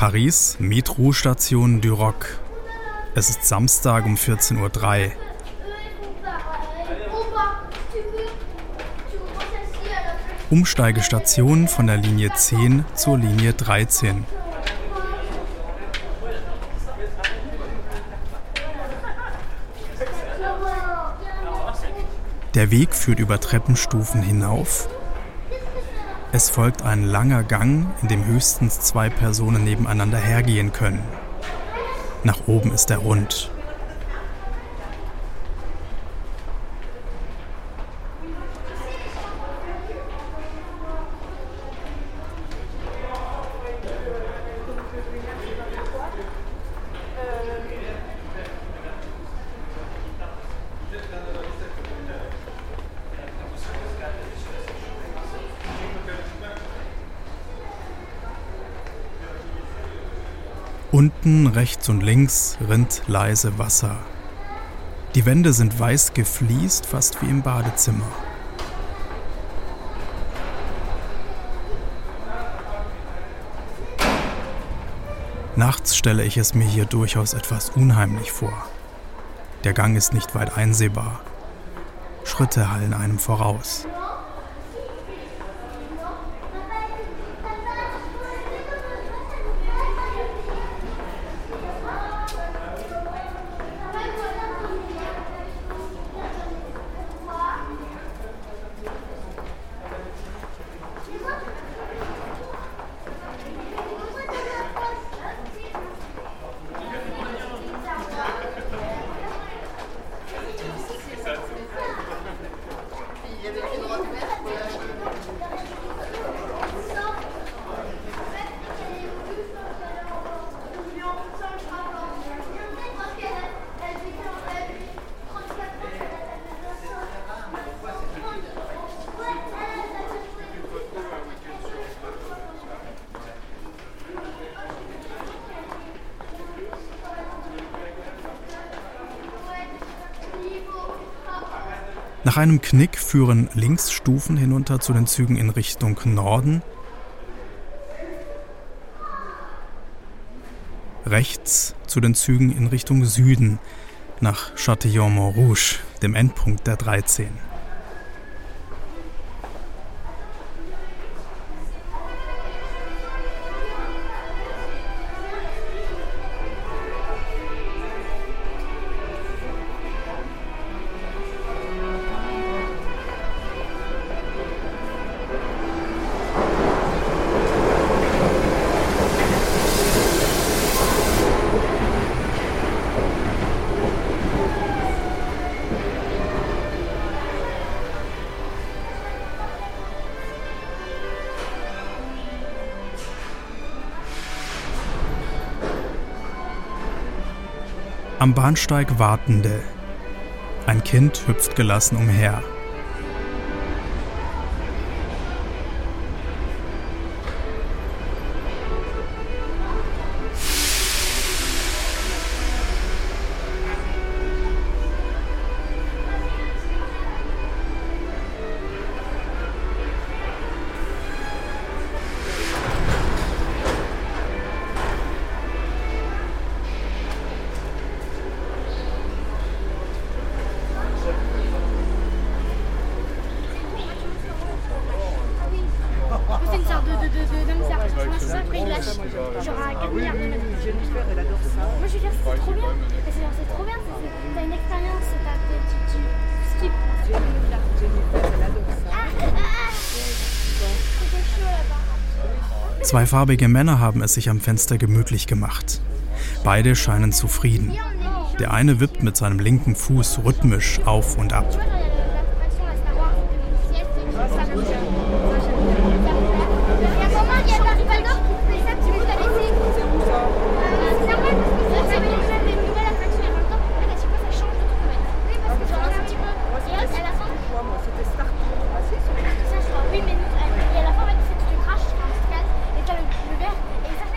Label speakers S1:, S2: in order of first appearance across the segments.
S1: Paris, Metrostation du Roc. Es ist Samstag um 14.03 Uhr. Umsteigestation von der Linie 10 zur Linie 13. Der Weg führt über Treppenstufen hinauf es folgt ein langer Gang, in dem höchstens zwei Personen nebeneinander hergehen können. Nach oben ist er rund. Unten, rechts und links rinnt leise Wasser. Die Wände sind weiß gefliest, fast wie im Badezimmer. Nachts stelle ich es mir hier durchaus etwas unheimlich vor. Der Gang ist nicht weit einsehbar. Schritte hallen einem voraus. Nach einem Knick führen Linksstufen hinunter zu den Zügen in Richtung Norden. Rechts zu den Zügen in Richtung Süden nach Châtillon-Montrouge, dem Endpunkt der 13. Am Bahnsteig Wartende. Ein Kind hüpft gelassen umher. Zweifarbige Männer haben es sich am Fenster gemütlich gemacht. Beide scheinen zufrieden. Der eine wippt mit seinem linken Fuß rhythmisch auf und ab.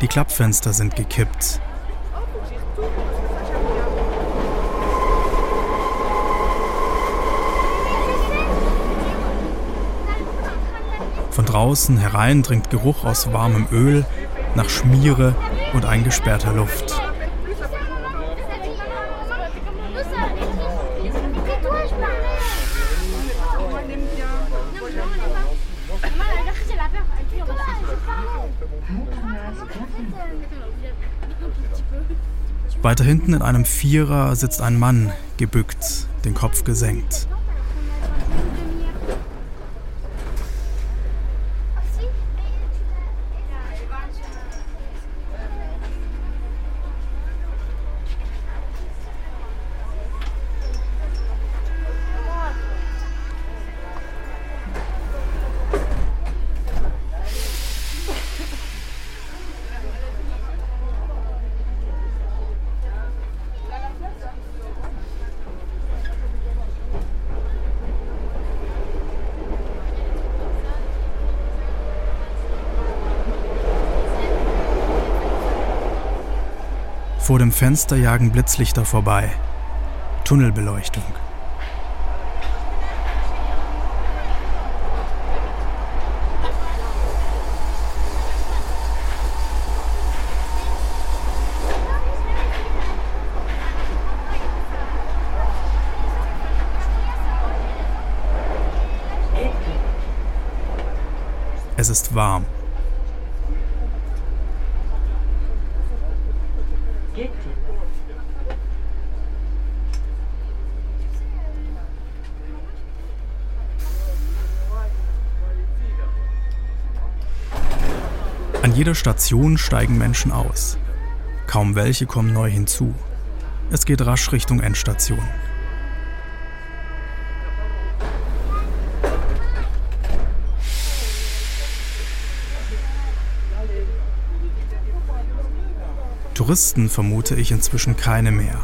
S1: Die Klappfenster sind gekippt. Von draußen herein dringt Geruch aus warmem Öl, nach Schmiere und eingesperrter Luft. Weiter hinten in einem Vierer sitzt ein Mann, gebückt, den Kopf gesenkt. Vor dem Fenster jagen Blitzlichter vorbei. Tunnelbeleuchtung. Es ist warm. Jeder Station steigen Menschen aus. Kaum welche kommen neu hinzu. Es geht rasch Richtung Endstation. Touristen vermute ich inzwischen keine mehr.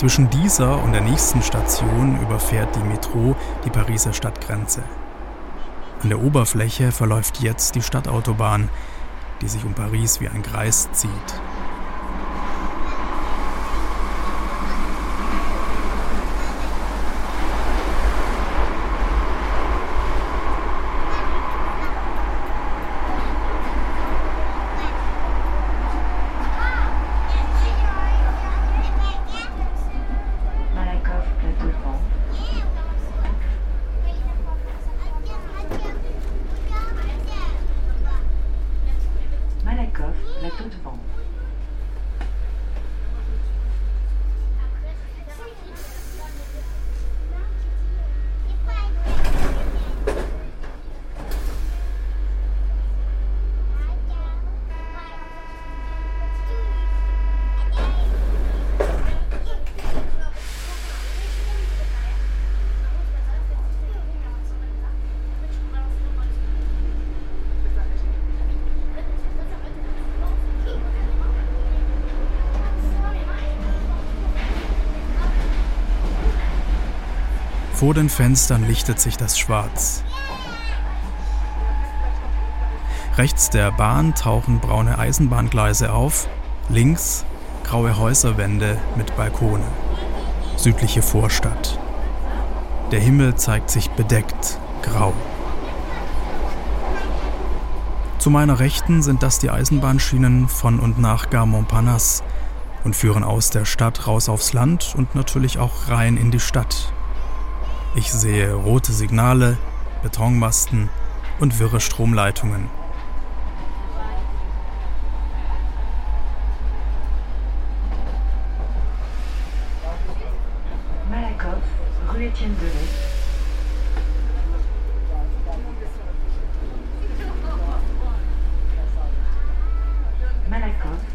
S1: Zwischen dieser und der nächsten Station überfährt die Metro die Pariser Stadtgrenze. An der Oberfläche verläuft jetzt die Stadtautobahn, die sich um Paris wie ein Kreis zieht. Vor den Fenstern lichtet sich das Schwarz. Rechts der Bahn tauchen braune Eisenbahngleise auf, links graue Häuserwände mit Balkone. Südliche Vorstadt. Der Himmel zeigt sich bedeckt, grau. Zu meiner Rechten sind das die Eisenbahnschienen von und nach Gare Montparnasse und führen aus der Stadt raus aufs Land und natürlich auch rein in die Stadt. Ich sehe rote Signale, Betonmasten und wirre Stromleitungen.
S2: Malakoff, rue Étienne Delay. Malakoff,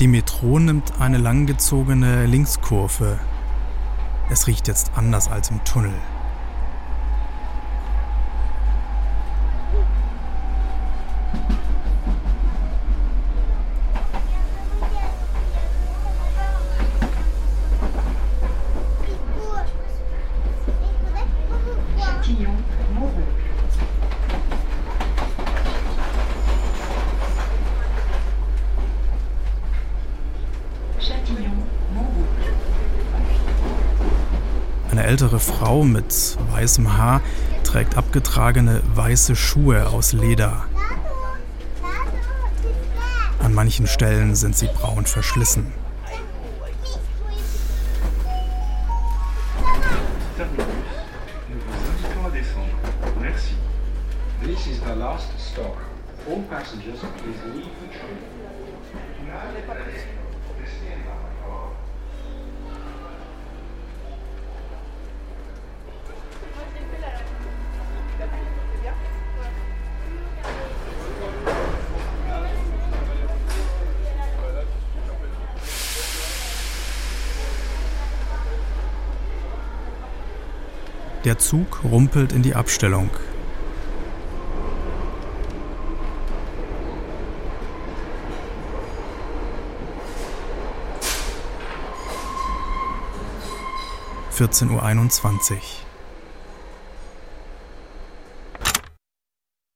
S1: Die Metro nimmt eine langgezogene Linkskurve. Es riecht jetzt anders als im Tunnel. Ältere Frau mit weißem Haar trägt abgetragene weiße Schuhe aus Leder. An manchen Stellen sind sie braun verschlissen.
S3: All passengers, please leave the train.
S1: Der Zug rumpelt in die Abstellung. Vierzehn Uhr einundzwanzig.